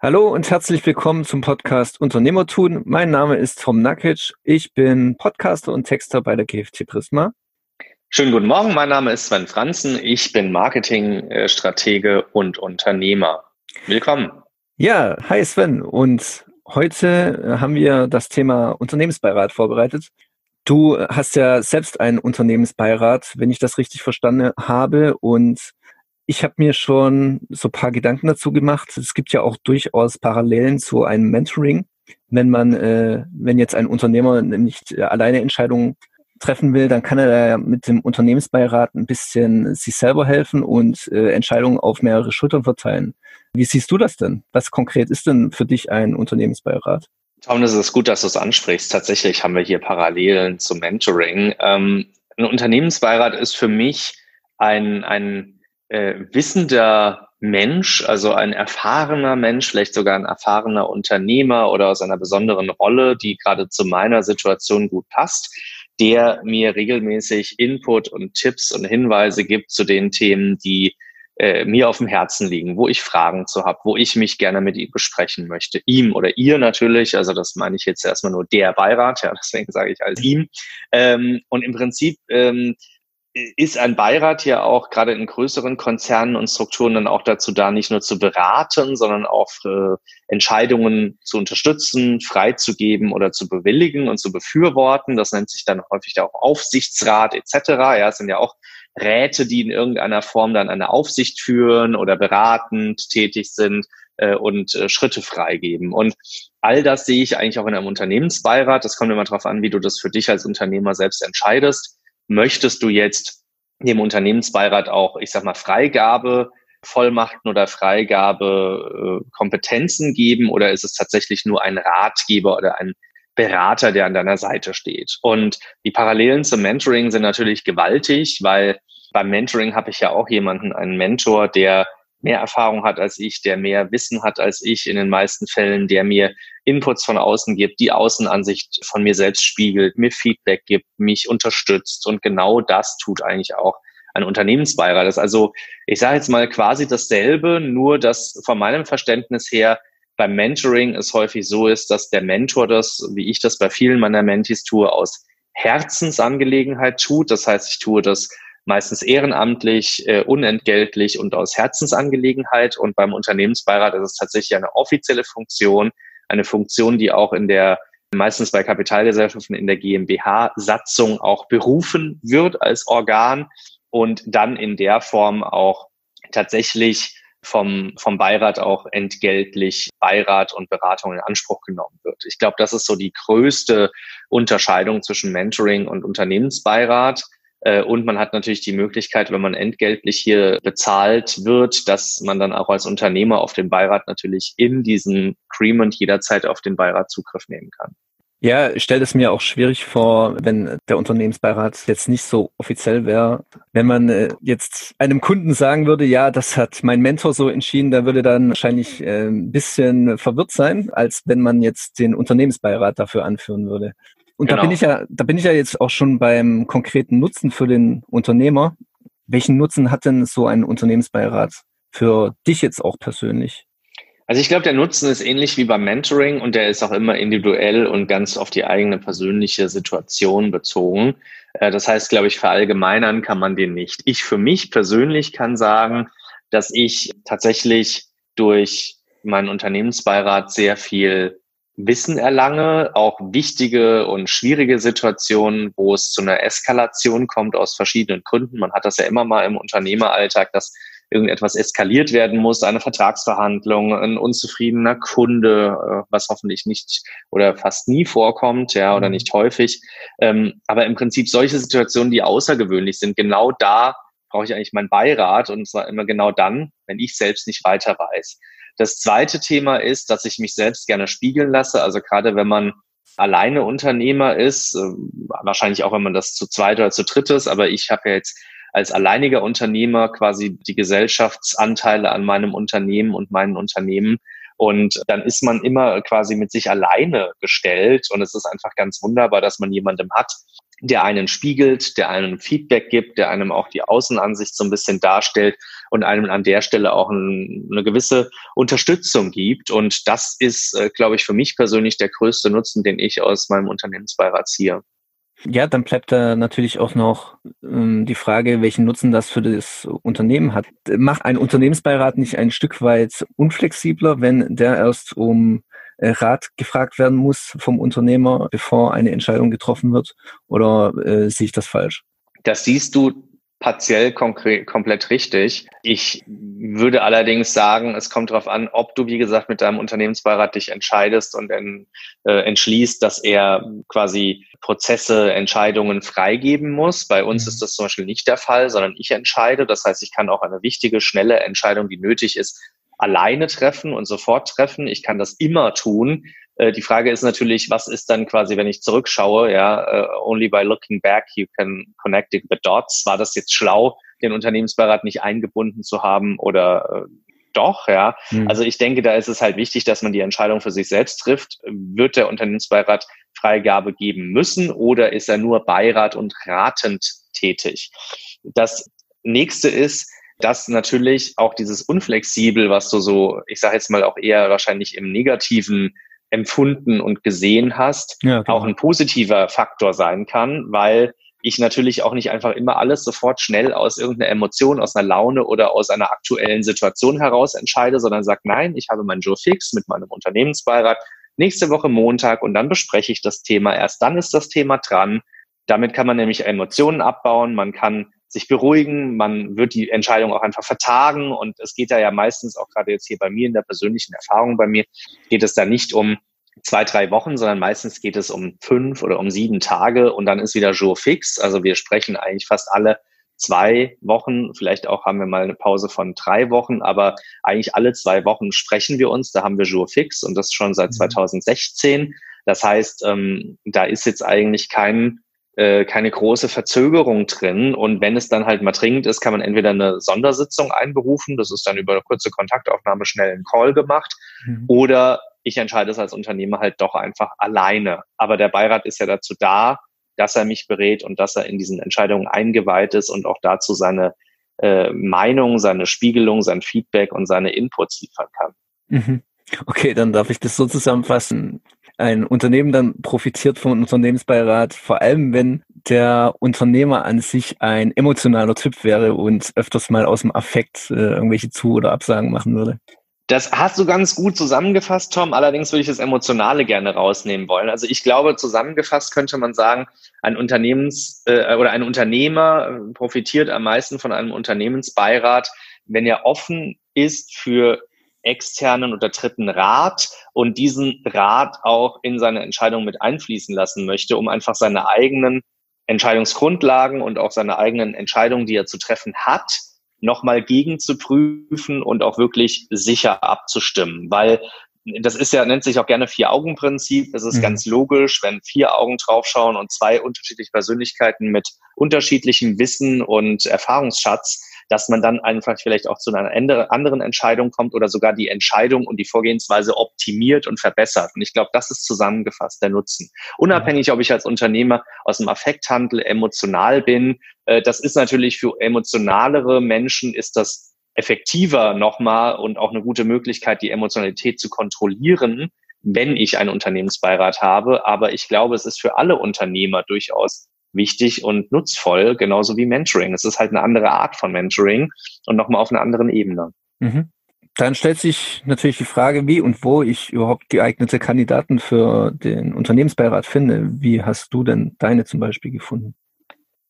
Hallo und herzlich willkommen zum Podcast Unternehmertun. Mein Name ist Tom Nakic. Ich bin Podcaster und Texter bei der GFT Prisma. Schönen guten Morgen, mein Name ist Sven Franzen. Ich bin Marketingstratege und Unternehmer. Willkommen. Ja, hi Sven. Und heute haben wir das Thema Unternehmensbeirat vorbereitet. Du hast ja selbst einen Unternehmensbeirat, wenn ich das richtig verstanden habe. Und ich habe mir schon so paar Gedanken dazu gemacht. Es gibt ja auch durchaus Parallelen zu einem Mentoring. Wenn man, äh, wenn jetzt ein Unternehmer nicht äh, alleine Entscheidungen treffen will, dann kann er mit dem Unternehmensbeirat ein bisschen sich selber helfen und äh, Entscheidungen auf mehrere Schultern verteilen. Wie siehst du das denn? Was konkret ist denn für dich ein Unternehmensbeirat? Tom, es ist gut, dass du es ansprichst. Tatsächlich haben wir hier Parallelen zum Mentoring. Ähm, ein Unternehmensbeirat ist für mich ein, ein äh, wissender Mensch, also ein erfahrener Mensch, vielleicht sogar ein erfahrener Unternehmer oder aus einer besonderen Rolle, die gerade zu meiner Situation gut passt, der mir regelmäßig Input und Tipps und Hinweise gibt zu den Themen, die äh, mir auf dem Herzen liegen, wo ich Fragen zu habe, wo ich mich gerne mit ihm besprechen möchte. Ihm oder ihr natürlich, also das meine ich jetzt erstmal nur der Beirat, ja, deswegen sage ich als ihm. Ähm, und im Prinzip ähm, ist ein Beirat ja auch gerade in größeren Konzernen und Strukturen dann auch dazu da, nicht nur zu beraten, sondern auch äh, Entscheidungen zu unterstützen, freizugeben oder zu bewilligen und zu befürworten. Das nennt sich dann häufig auch Aufsichtsrat etc. Ja, es sind ja auch Räte, die in irgendeiner Form dann eine Aufsicht führen oder beratend tätig sind äh, und äh, Schritte freigeben. Und all das sehe ich eigentlich auch in einem Unternehmensbeirat. Das kommt immer darauf an, wie du das für dich als Unternehmer selbst entscheidest möchtest du jetzt dem Unternehmensbeirat auch, ich sag mal, Freigabe Vollmachten oder Freigabe äh, Kompetenzen geben oder ist es tatsächlich nur ein Ratgeber oder ein Berater, der an deiner Seite steht? Und die Parallelen zum Mentoring sind natürlich gewaltig, weil beim Mentoring habe ich ja auch jemanden, einen Mentor, der mehr Erfahrung hat als ich, der mehr Wissen hat als ich in den meisten Fällen, der mir Inputs von außen gibt, die Außenansicht von mir selbst spiegelt, mir Feedback gibt, mich unterstützt. Und genau das tut eigentlich auch ein Unternehmensbeirat. Das ist also, ich sage jetzt mal quasi dasselbe, nur dass von meinem Verständnis her beim Mentoring es häufig so ist, dass der Mentor das, wie ich das bei vielen meiner Mentis tue, aus Herzensangelegenheit tut. Das heißt, ich tue das meistens ehrenamtlich, äh, unentgeltlich und aus Herzensangelegenheit. Und beim Unternehmensbeirat ist es tatsächlich eine offizielle Funktion, eine Funktion, die auch in der meistens bei Kapitalgesellschaften in der GmbH-Satzung auch berufen wird als Organ und dann in der Form auch tatsächlich vom, vom Beirat auch entgeltlich Beirat und Beratung in Anspruch genommen wird. Ich glaube, das ist so die größte Unterscheidung zwischen Mentoring und Unternehmensbeirat. Äh, und man hat natürlich die Möglichkeit, wenn man entgeltlich hier bezahlt wird, dass man dann auch als Unternehmer auf den Beirat natürlich in diesem Agreement jederzeit auf den Beirat Zugriff nehmen kann. Ja, ich stelle es mir auch schwierig vor, wenn der Unternehmensbeirat jetzt nicht so offiziell wäre. Wenn man äh, jetzt einem Kunden sagen würde, ja, das hat mein Mentor so entschieden, da würde dann wahrscheinlich äh, ein bisschen verwirrt sein, als wenn man jetzt den Unternehmensbeirat dafür anführen würde. Und genau. da bin ich ja, da bin ich ja jetzt auch schon beim konkreten Nutzen für den Unternehmer. Welchen Nutzen hat denn so ein Unternehmensbeirat für dich jetzt auch persönlich? Also ich glaube, der Nutzen ist ähnlich wie beim Mentoring und der ist auch immer individuell und ganz auf die eigene persönliche Situation bezogen. Äh, das heißt, glaube ich, verallgemeinern kann man den nicht. Ich für mich persönlich kann sagen, dass ich tatsächlich durch meinen Unternehmensbeirat sehr viel Wissen erlange, auch wichtige und schwierige Situationen, wo es zu einer Eskalation kommt aus verschiedenen Gründen. Man hat das ja immer mal im Unternehmeralltag, dass irgendetwas eskaliert werden muss, eine Vertragsverhandlung, ein unzufriedener Kunde, äh, was hoffentlich nicht oder fast nie vorkommt, ja, oder mhm. nicht häufig. Ähm, aber im Prinzip solche Situationen, die außergewöhnlich sind, genau da brauche ich eigentlich meinen Beirat und zwar immer genau dann, wenn ich selbst nicht weiter weiß. Das zweite Thema ist, dass ich mich selbst gerne spiegeln lasse. Also gerade wenn man alleine Unternehmer ist, äh, wahrscheinlich auch wenn man das zu zweit oder zu dritt ist, aber ich habe ja jetzt als alleiniger Unternehmer quasi die Gesellschaftsanteile an meinem Unternehmen und meinen Unternehmen. Und dann ist man immer quasi mit sich alleine gestellt. Und es ist einfach ganz wunderbar, dass man jemandem hat, der einen spiegelt, der einem Feedback gibt, der einem auch die Außenansicht so ein bisschen darstellt und einem an der Stelle auch ein, eine gewisse Unterstützung gibt. Und das ist, äh, glaube ich, für mich persönlich der größte Nutzen, den ich aus meinem Unternehmensbeirat ziehe. Ja, dann bleibt da natürlich auch noch ähm, die Frage, welchen Nutzen das für das Unternehmen hat. Macht ein Unternehmensbeirat nicht ein Stück weit unflexibler, wenn der erst um äh, Rat gefragt werden muss vom Unternehmer, bevor eine Entscheidung getroffen wird? Oder äh, sehe ich das falsch? Das siehst du partiell komplett richtig. Ich würde allerdings sagen, es kommt darauf an, ob du, wie gesagt, mit deinem Unternehmensbeirat dich entscheidest und en, äh, entschließt, dass er quasi Prozesse, Entscheidungen freigeben muss. Bei uns mhm. ist das zum Beispiel nicht der Fall, sondern ich entscheide. Das heißt, ich kann auch eine wichtige, schnelle Entscheidung, die nötig ist, alleine treffen und sofort treffen. Ich kann das immer tun. Äh, die Frage ist natürlich, was ist dann quasi, wenn ich zurückschaue, ja, uh, only by looking back you can connect the dots. War das jetzt schlau, den Unternehmensbeirat nicht eingebunden zu haben oder äh, doch, ja. Mhm. Also ich denke, da ist es halt wichtig, dass man die Entscheidung für sich selbst trifft. Wird der Unternehmensbeirat Freigabe geben müssen oder ist er nur Beirat und ratend tätig? Das nächste ist, dass natürlich auch dieses Unflexibel, was du so, ich sage jetzt mal auch eher wahrscheinlich im negativen empfunden und gesehen hast, ja, genau. auch ein positiver Faktor sein kann, weil ich natürlich auch nicht einfach immer alles sofort schnell aus irgendeiner Emotion, aus einer Laune oder aus einer aktuellen Situation heraus entscheide, sondern sage, nein, ich habe meinen Joe fix mit meinem Unternehmensbeirat nächste Woche Montag und dann bespreche ich das Thema. Erst dann ist das Thema dran. Damit kann man nämlich Emotionen abbauen, man kann sich beruhigen, man wird die Entscheidung auch einfach vertagen und es geht da ja meistens auch gerade jetzt hier bei mir in der persönlichen Erfahrung bei mir, geht es da nicht um zwei, drei Wochen, sondern meistens geht es um fünf oder um sieben Tage und dann ist wieder Jour fix. Also wir sprechen eigentlich fast alle zwei Wochen, vielleicht auch haben wir mal eine Pause von drei Wochen, aber eigentlich alle zwei Wochen sprechen wir uns. Da haben wir Jour fix und das schon seit 2016. Mhm. Das heißt, ähm, da ist jetzt eigentlich kein äh, keine große Verzögerung drin. Und wenn es dann halt mal dringend ist, kann man entweder eine Sondersitzung einberufen, das ist dann über eine kurze Kontaktaufnahme schnell ein Call gemacht, mhm. oder ich entscheide es als Unternehmer halt doch einfach alleine. Aber der Beirat ist ja dazu da, dass er mich berät und dass er in diesen Entscheidungen eingeweiht ist und auch dazu seine äh, Meinung, seine Spiegelung, sein Feedback und seine Inputs liefern kann. Mhm. Okay, dann darf ich das so zusammenfassen ein Unternehmen dann profitiert vom Unternehmensbeirat, vor allem wenn der Unternehmer an sich ein emotionaler Typ wäre und öfters mal aus dem Affekt äh, irgendwelche Zu- oder Absagen machen würde. Das hast du ganz gut zusammengefasst, Tom. Allerdings würde ich das Emotionale gerne rausnehmen wollen. Also ich glaube, zusammengefasst könnte man sagen, ein Unternehmens- äh, oder ein Unternehmer äh, profitiert am meisten von einem Unternehmensbeirat, wenn er offen ist für externen oder dritten Rat und diesen Rat auch in seine Entscheidung mit einfließen lassen möchte, um einfach seine eigenen Entscheidungsgrundlagen und auch seine eigenen Entscheidungen, die er zu treffen hat, nochmal gegen zu prüfen und auch wirklich sicher abzustimmen. Weil das ist ja, nennt sich auch gerne Vier-Augen-Prinzip. Es ist mhm. ganz logisch, wenn vier Augen draufschauen und zwei unterschiedliche Persönlichkeiten mit unterschiedlichem Wissen und Erfahrungsschatz dass man dann einfach vielleicht auch zu einer anderen Entscheidung kommt oder sogar die Entscheidung und die Vorgehensweise optimiert und verbessert. Und ich glaube, das ist zusammengefasst der Nutzen. Unabhängig, ob ich als Unternehmer aus dem Affekthandel emotional bin, äh, das ist natürlich für emotionalere Menschen ist das effektiver nochmal und auch eine gute Möglichkeit, die Emotionalität zu kontrollieren, wenn ich einen Unternehmensbeirat habe. Aber ich glaube, es ist für alle Unternehmer durchaus wichtig und nutzvoll, genauso wie Mentoring. Es ist halt eine andere Art von Mentoring und nochmal auf einer anderen Ebene. Mhm. Dann stellt sich natürlich die Frage, wie und wo ich überhaupt geeignete Kandidaten für den Unternehmensbeirat finde. Wie hast du denn deine zum Beispiel gefunden?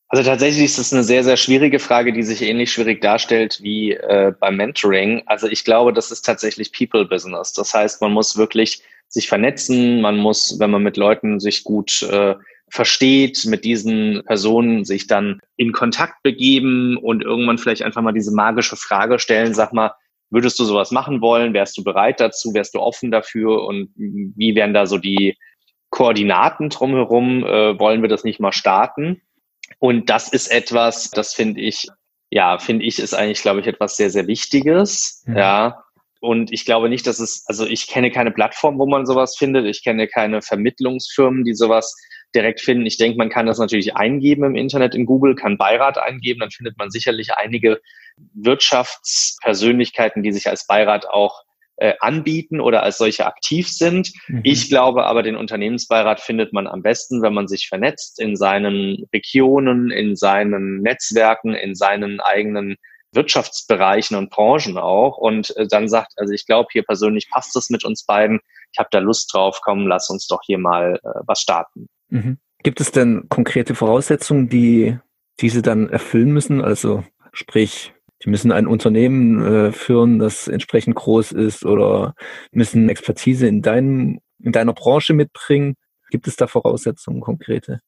Also tatsächlich ist es eine sehr, sehr schwierige Frage, die sich ähnlich schwierig darstellt wie äh, beim Mentoring. Also ich glaube, das ist tatsächlich People Business. Das heißt, man muss wirklich sich vernetzen, man muss, wenn man mit Leuten sich gut äh, versteht, mit diesen Personen sich dann in Kontakt begeben und irgendwann vielleicht einfach mal diese magische Frage stellen, sag mal, würdest du sowas machen wollen? Wärst du bereit dazu? Wärst du offen dafür? Und wie wären da so die Koordinaten drumherum? Äh, wollen wir das nicht mal starten? Und das ist etwas, das finde ich, ja, finde ich, ist eigentlich, glaube ich, etwas sehr, sehr Wichtiges. Mhm. Ja. Und ich glaube nicht, dass es, also ich kenne keine Plattform, wo man sowas findet. Ich kenne keine Vermittlungsfirmen, die sowas direkt finden. Ich denke, man kann das natürlich eingeben im Internet in Google, kann Beirat eingeben, dann findet man sicherlich einige Wirtschaftspersönlichkeiten, die sich als Beirat auch äh, anbieten oder als solche aktiv sind. Mhm. Ich glaube aber, den Unternehmensbeirat findet man am besten, wenn man sich vernetzt in seinen Regionen, in seinen Netzwerken, in seinen eigenen Wirtschaftsbereichen und Branchen auch und äh, dann sagt, also ich glaube, hier persönlich passt es mit uns beiden. Ich habe da Lust drauf, komm, lass uns doch hier mal äh, was starten. Mhm. Gibt es denn konkrete Voraussetzungen, die diese dann erfüllen müssen? Also sprich, die müssen ein Unternehmen äh, führen, das entsprechend groß ist oder müssen Expertise in deinem, in deiner Branche mitbringen. Gibt es da Voraussetzungen konkrete?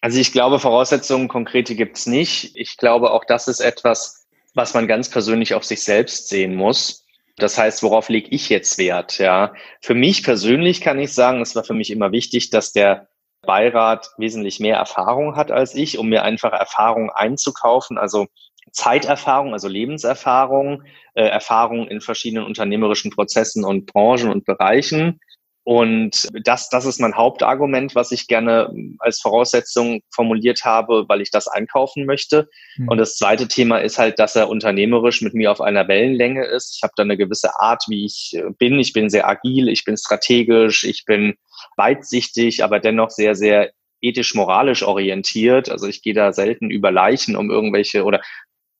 Also ich glaube, Voraussetzungen konkrete gibt es nicht. Ich glaube, auch das ist etwas, was man ganz persönlich auf sich selbst sehen muss. Das heißt, worauf lege ich jetzt Wert? Ja, für mich persönlich kann ich sagen, es war für mich immer wichtig, dass der Beirat wesentlich mehr Erfahrung hat als ich, um mir einfach Erfahrung einzukaufen. Also Zeiterfahrung, also Lebenserfahrung, äh, Erfahrung in verschiedenen unternehmerischen Prozessen und Branchen und Bereichen. Und das, das ist mein Hauptargument, was ich gerne als Voraussetzung formuliert habe, weil ich das einkaufen möchte. Mhm. Und das zweite Thema ist halt, dass er unternehmerisch mit mir auf einer Wellenlänge ist. Ich habe da eine gewisse Art, wie ich bin. Ich bin sehr agil, ich bin strategisch, ich bin weitsichtig, aber dennoch sehr, sehr ethisch-moralisch orientiert. Also ich gehe da selten über Leichen, um irgendwelche oder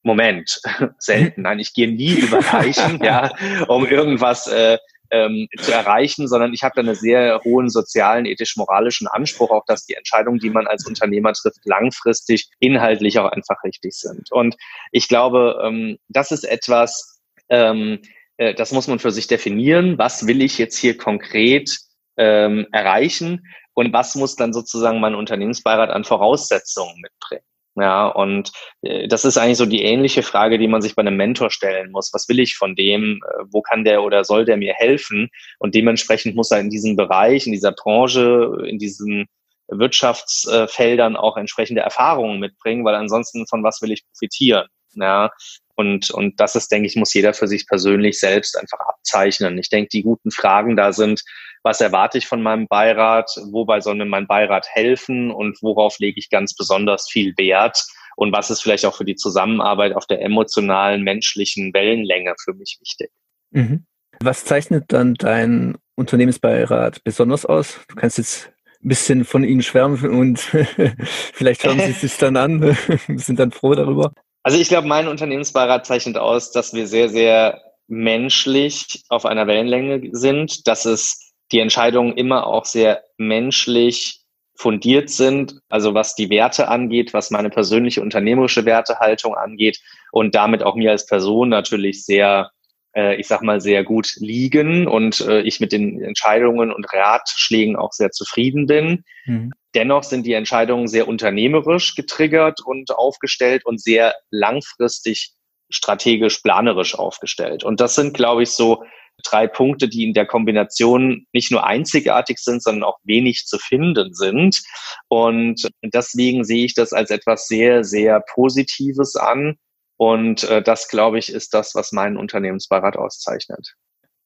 Moment, selten. Nein, ich gehe nie über Leichen, ja, um irgendwas äh, ähm, zu erreichen, sondern ich habe da einen sehr hohen sozialen, ethisch-moralischen Anspruch, auch dass die Entscheidungen, die man als Unternehmer trifft, langfristig inhaltlich auch einfach richtig sind. Und ich glaube, ähm, das ist etwas, ähm, äh, das muss man für sich definieren. Was will ich jetzt hier konkret ähm, erreichen und was muss dann sozusagen mein Unternehmensbeirat an Voraussetzungen mitbringen? Ja, und äh, das ist eigentlich so die ähnliche Frage, die man sich bei einem Mentor stellen muss. Was will ich von dem? Äh, wo kann der oder soll der mir helfen? Und dementsprechend muss er in diesem Bereich, in dieser Branche, in diesen Wirtschaftsfeldern auch entsprechende Erfahrungen mitbringen, weil ansonsten von was will ich profitieren? Ja, und, und das ist, denke ich, muss jeder für sich persönlich selbst einfach abzeichnen. Ich denke, die guten Fragen da sind, was erwarte ich von meinem Beirat, wobei soll mir mein Beirat helfen und worauf lege ich ganz besonders viel Wert und was ist vielleicht auch für die Zusammenarbeit auf der emotionalen, menschlichen Wellenlänge für mich wichtig. Mhm. Was zeichnet dann dein Unternehmensbeirat besonders aus? Du kannst jetzt ein bisschen von ihnen schwärmen und vielleicht hören sie es sich dann an, sind dann froh darüber. Also ich glaube, mein Unternehmensbeirat zeichnet aus, dass wir sehr, sehr menschlich auf einer Wellenlänge sind, dass es die Entscheidungen immer auch sehr menschlich fundiert sind, also was die Werte angeht, was meine persönliche unternehmerische Wertehaltung angeht und damit auch mir als Person natürlich sehr, äh, ich sag mal, sehr gut liegen und äh, ich mit den Entscheidungen und Ratschlägen auch sehr zufrieden bin. Mhm. Dennoch sind die Entscheidungen sehr unternehmerisch getriggert und aufgestellt und sehr langfristig strategisch planerisch aufgestellt. Und das sind, glaube ich, so drei Punkte, die in der Kombination nicht nur einzigartig sind, sondern auch wenig zu finden sind. Und deswegen sehe ich das als etwas sehr, sehr Positives an. Und äh, das, glaube ich, ist das, was meinen Unternehmensbeirat auszeichnet.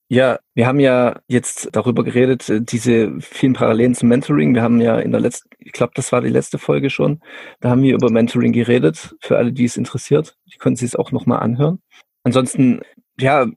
Ja, wir haben ja jetzt darüber geredet, äh, diese vielen Parallelen zum Mentoring. Wir haben ja in der letzten, ich glaube, das war die letzte Folge schon, da haben wir über Mentoring geredet. Für alle, die es interessiert, die können sich es auch nochmal anhören. Ansonsten, ja,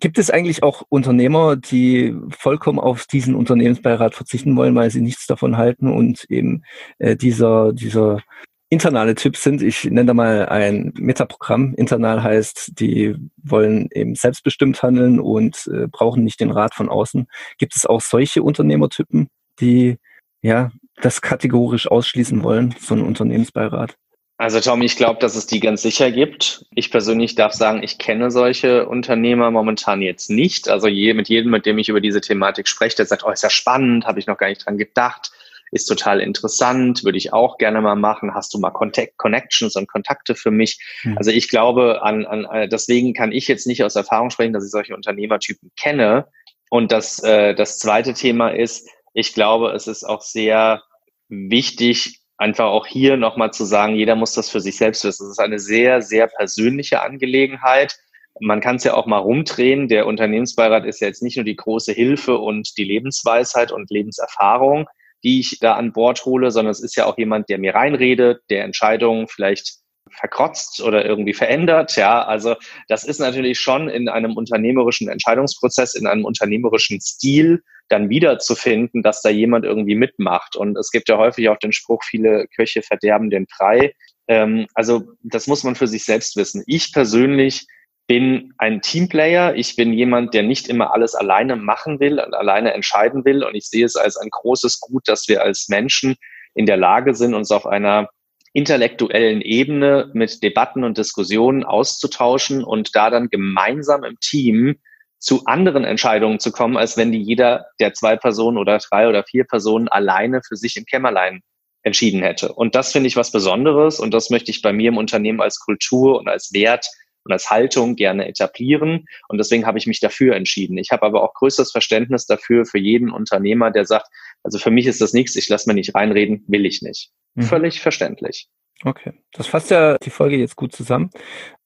gibt es eigentlich auch Unternehmer, die vollkommen auf diesen Unternehmensbeirat verzichten wollen, weil sie nichts davon halten und eben äh, dieser, dieser internale Typs sind. Ich nenne da mal ein Metaprogramm. Internal heißt, die wollen eben selbstbestimmt handeln und äh, brauchen nicht den Rat von außen. Gibt es auch solche Unternehmertypen, die ja das kategorisch ausschließen wollen, so ein Unternehmensbeirat? Also Tom, ich glaube, dass es die ganz sicher gibt. Ich persönlich darf sagen, ich kenne solche Unternehmer momentan jetzt nicht. Also je, mit jedem, mit dem ich über diese Thematik spreche, der sagt, oh, ist ja spannend, habe ich noch gar nicht dran gedacht ist total interessant, würde ich auch gerne mal machen. Hast du mal Contact, Connections und Kontakte für mich? Mhm. Also ich glaube, an, an, äh, deswegen kann ich jetzt nicht aus Erfahrung sprechen, dass ich solche Unternehmertypen kenne. Und das, äh, das zweite Thema ist, ich glaube, es ist auch sehr wichtig, einfach auch hier nochmal zu sagen, jeder muss das für sich selbst wissen. Es ist eine sehr, sehr persönliche Angelegenheit. Man kann es ja auch mal rumdrehen. Der Unternehmensbeirat ist ja jetzt nicht nur die große Hilfe und die Lebensweisheit und Lebenserfahrung, die ich da an Bord hole, sondern es ist ja auch jemand, der mir reinredet, der Entscheidungen vielleicht verkrotzt oder irgendwie verändert. Ja, also das ist natürlich schon in einem unternehmerischen Entscheidungsprozess, in einem unternehmerischen Stil dann wiederzufinden, dass da jemand irgendwie mitmacht. Und es gibt ja häufig auch den Spruch, viele Köche verderben den Brei. Ähm, also das muss man für sich selbst wissen. Ich persönlich bin ein Teamplayer. Ich bin jemand, der nicht immer alles alleine machen will und alleine entscheiden will. Und ich sehe es als ein großes Gut, dass wir als Menschen in der Lage sind, uns auf einer intellektuellen Ebene mit Debatten und Diskussionen auszutauschen und da dann gemeinsam im Team zu anderen Entscheidungen zu kommen, als wenn die jeder der zwei Personen oder drei oder vier Personen alleine für sich im Kämmerlein entschieden hätte. Und das finde ich was Besonderes und das möchte ich bei mir im Unternehmen als Kultur und als Wert und als Haltung gerne etablieren. Und deswegen habe ich mich dafür entschieden. Ich habe aber auch größeres Verständnis dafür für jeden Unternehmer, der sagt, also für mich ist das nichts, ich lasse mir nicht reinreden, will ich nicht. Mhm. Völlig verständlich. Okay, das fasst ja die Folge jetzt gut zusammen.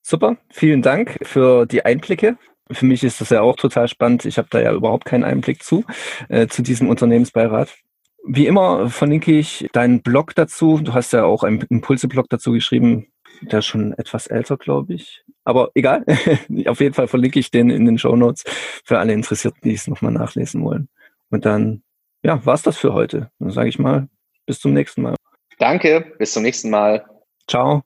Super, vielen Dank für die Einblicke. Für mich ist das ja auch total spannend. Ich habe da ja überhaupt keinen Einblick zu, äh, zu diesem Unternehmensbeirat. Wie immer verlinke ich deinen Blog dazu. Du hast ja auch einen Impulse-Blog dazu geschrieben. Der ist schon etwas älter, glaube ich. Aber egal. Auf jeden Fall verlinke ich den in den Show Notes für alle Interessierten, die es nochmal nachlesen wollen. Und dann, ja, war's das für heute. Dann sage ich mal, bis zum nächsten Mal. Danke, bis zum nächsten Mal. Ciao.